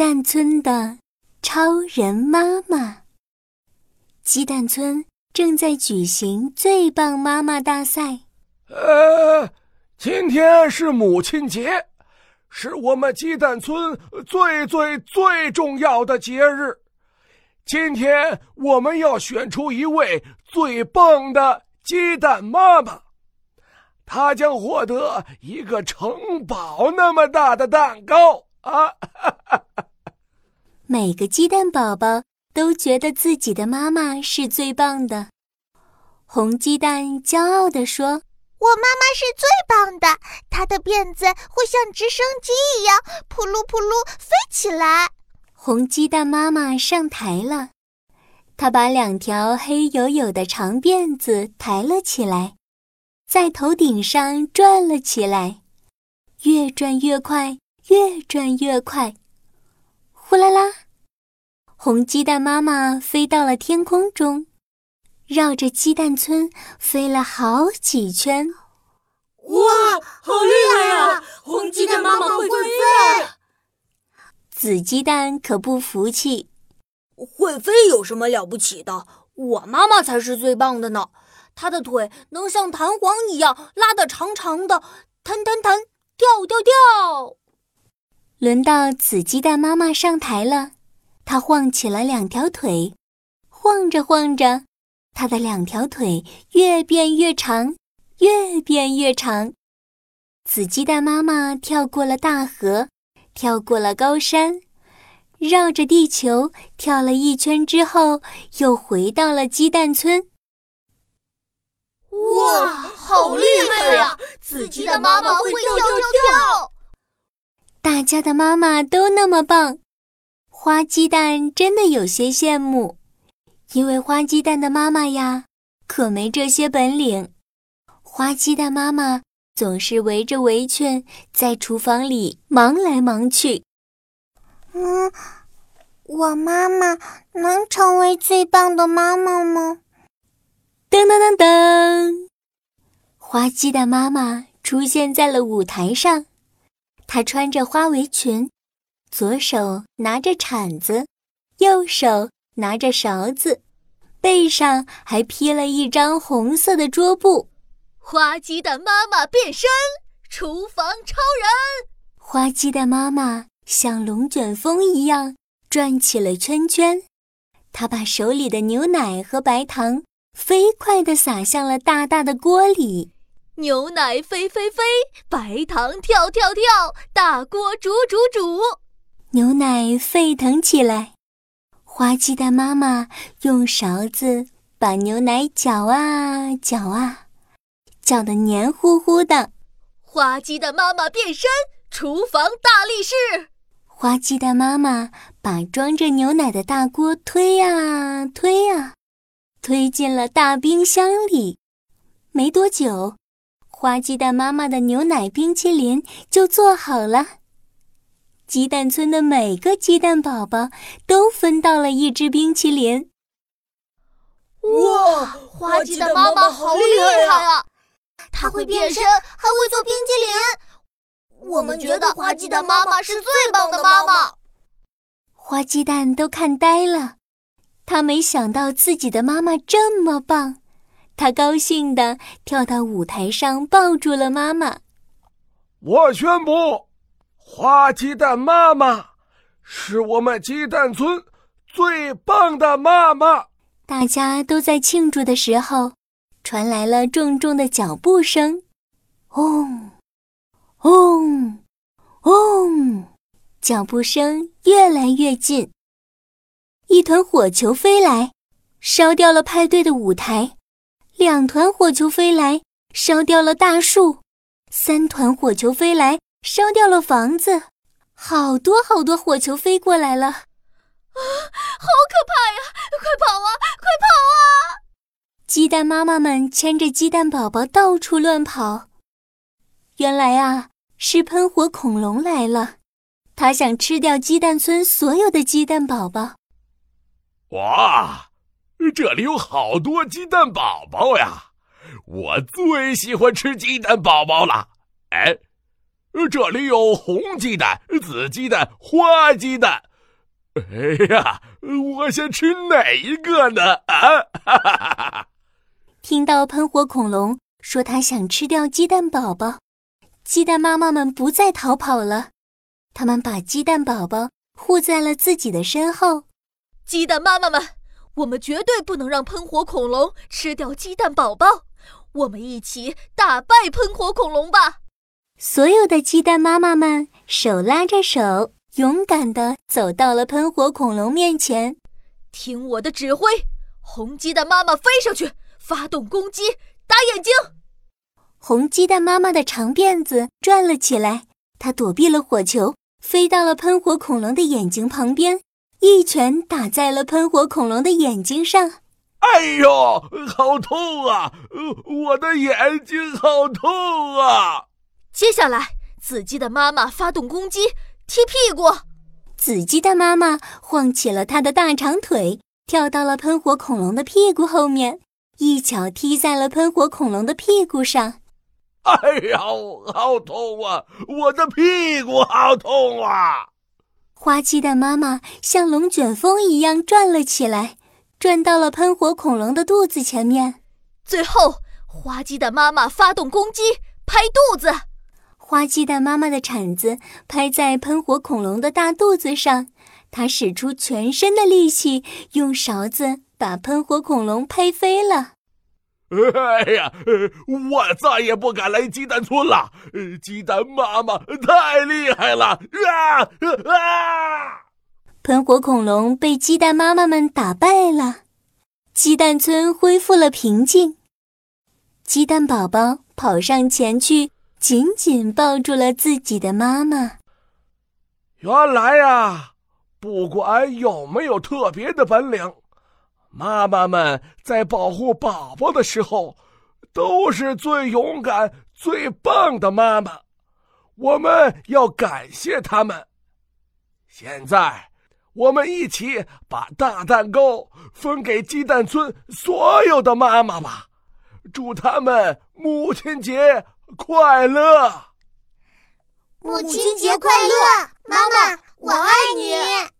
蛋村的超人妈妈。鸡蛋村正在举行最棒妈妈大赛。呃，今天是母亲节，是我们鸡蛋村最最最重要的节日。今天我们要选出一位最棒的鸡蛋妈妈，她将获得一个城堡那么大的蛋糕啊！每个鸡蛋宝宝都觉得自己的妈妈是最棒的。红鸡蛋骄傲地说：“我妈妈是最棒的，她的辫子会像直升机一样扑噜扑噜飞起来。”红鸡蛋妈妈上台了，她把两条黑黝黝的长辫子抬了起来，在头顶上转了起来，越转越快，越转越快。呼啦啦，红鸡蛋妈妈飞到了天空中，绕着鸡蛋村飞了好几圈。哇，好厉害呀！红鸡蛋妈妈会飞。紫鸡蛋可不服气，会飞有什么了不起的？我妈妈才是最棒的呢！她的腿能像弹簧一样拉得长长的，弹弹弹，跳跳跳。轮到紫鸡蛋妈妈上台了，她晃起了两条腿，晃着晃着，她的两条腿越变越长，越变越长。紫鸡蛋妈妈跳过了大河。跳过了高山，绕着地球跳了一圈之后，又回到了鸡蛋村。哇，好厉害呀！紫鸡的妈妈会跳跳跳。大家的妈妈都那么棒，花鸡蛋真的有些羡慕，因为花鸡蛋的妈妈呀，可没这些本领。花鸡蛋妈妈。总是围着围裙在厨房里忙来忙去。嗯，我妈妈能成为最棒的妈妈吗？噔噔噔噔，花鸡蛋妈妈出现在了舞台上。她穿着花围裙，左手拿着铲子，右手拿着勺子，背上还披了一张红色的桌布。花鸡蛋妈妈变身，厨房超人。花鸡蛋妈妈像龙卷风一样转起了圈圈，她把手里的牛奶和白糖飞快地洒向了大大的锅里。牛奶飞飞飞，白糖跳跳跳，大锅煮煮煮，牛奶沸腾起来。花鸡蛋妈妈用勺子把牛奶搅啊搅啊。搅得黏糊糊的，花鸡蛋妈妈变身，厨房大力士。花鸡蛋妈妈把装着牛奶的大锅推呀推呀，推进了大冰箱里。没多久，花鸡蛋妈妈的牛奶冰淇淋就做好了。鸡蛋村的每个鸡蛋宝宝都分到了一只冰淇淋。哇，花鸡蛋妈妈好厉害啊！她会变身，还会做冰淇淋。我们觉得花鸡蛋妈妈是最棒的妈妈。花鸡蛋都看呆了，他没想到自己的妈妈这么棒。他高兴地跳到舞台上，抱住了妈妈。我宣布，花鸡蛋妈妈是我们鸡蛋村最棒的妈妈。大家都在庆祝的时候。传来了重重的脚步声，嗡，嗡，嗡，脚步声越来越近。一团火球飞来，烧掉了派对的舞台；两团火球飞来，烧掉了大树；三团火球飞来，烧掉了房子。好多好多火球飞过来了，啊，好可怕呀！快跑啊，快跑啊！鸡蛋妈妈们牵着鸡蛋宝宝到处乱跑，原来啊是喷火恐龙来了，它想吃掉鸡蛋村所有的鸡蛋宝宝。哇，这里有好多鸡蛋宝宝呀！我最喜欢吃鸡蛋宝宝了。哎，这里有红鸡蛋、紫鸡蛋、花鸡蛋，哎呀，我先吃哪一个呢？啊！哈哈哈哈听到喷火恐龙说他想吃掉鸡蛋宝宝，鸡蛋妈妈们不再逃跑了，他们把鸡蛋宝宝护在了自己的身后。鸡蛋妈妈们，我们绝对不能让喷火恐龙吃掉鸡蛋宝宝，我们一起打败喷火恐龙吧！所有的鸡蛋妈妈们手拉着手。勇敢地走到了喷火恐龙面前，听我的指挥，红鸡蛋妈妈飞上去，发动攻击，打眼睛。红鸡蛋妈妈的长辫子转了起来，它躲避了火球，飞到了喷火恐龙的眼睛旁边，一拳打在了喷火恐龙的眼睛上。哎呦，好痛啊！我的眼睛好痛啊！接下来，紫鸡的妈妈发动攻击。踢屁股！紫鸡的妈妈晃起了它的大长腿，跳到了喷火恐龙的屁股后面，一脚踢在了喷火恐龙的屁股上。哎呀，好痛啊！我的屁股好痛啊！花鸡蛋妈妈像龙卷风一样转了起来，转到了喷火恐龙的肚子前面。最后，花鸡蛋妈妈发动攻击，拍肚子。花鸡蛋妈妈的铲子拍在喷火恐龙的大肚子上，它使出全身的力气，用勺子把喷火恐龙拍飞了。哎呀，我再也不敢来鸡蛋村了！鸡蛋妈妈太厉害了！啊啊！喷火恐龙被鸡蛋妈妈们打败了，鸡蛋村恢复了平静。鸡蛋宝宝跑上前去。紧紧抱住了自己的妈妈。原来呀，不管有没有特别的本领，妈妈们在保护宝宝的时候，都是最勇敢、最棒的妈妈。我们要感谢他们。现在，我们一起把大蛋糕分给鸡蛋村所有的妈妈吧，祝他们母亲节！快乐，母亲节快乐，妈妈，我爱你。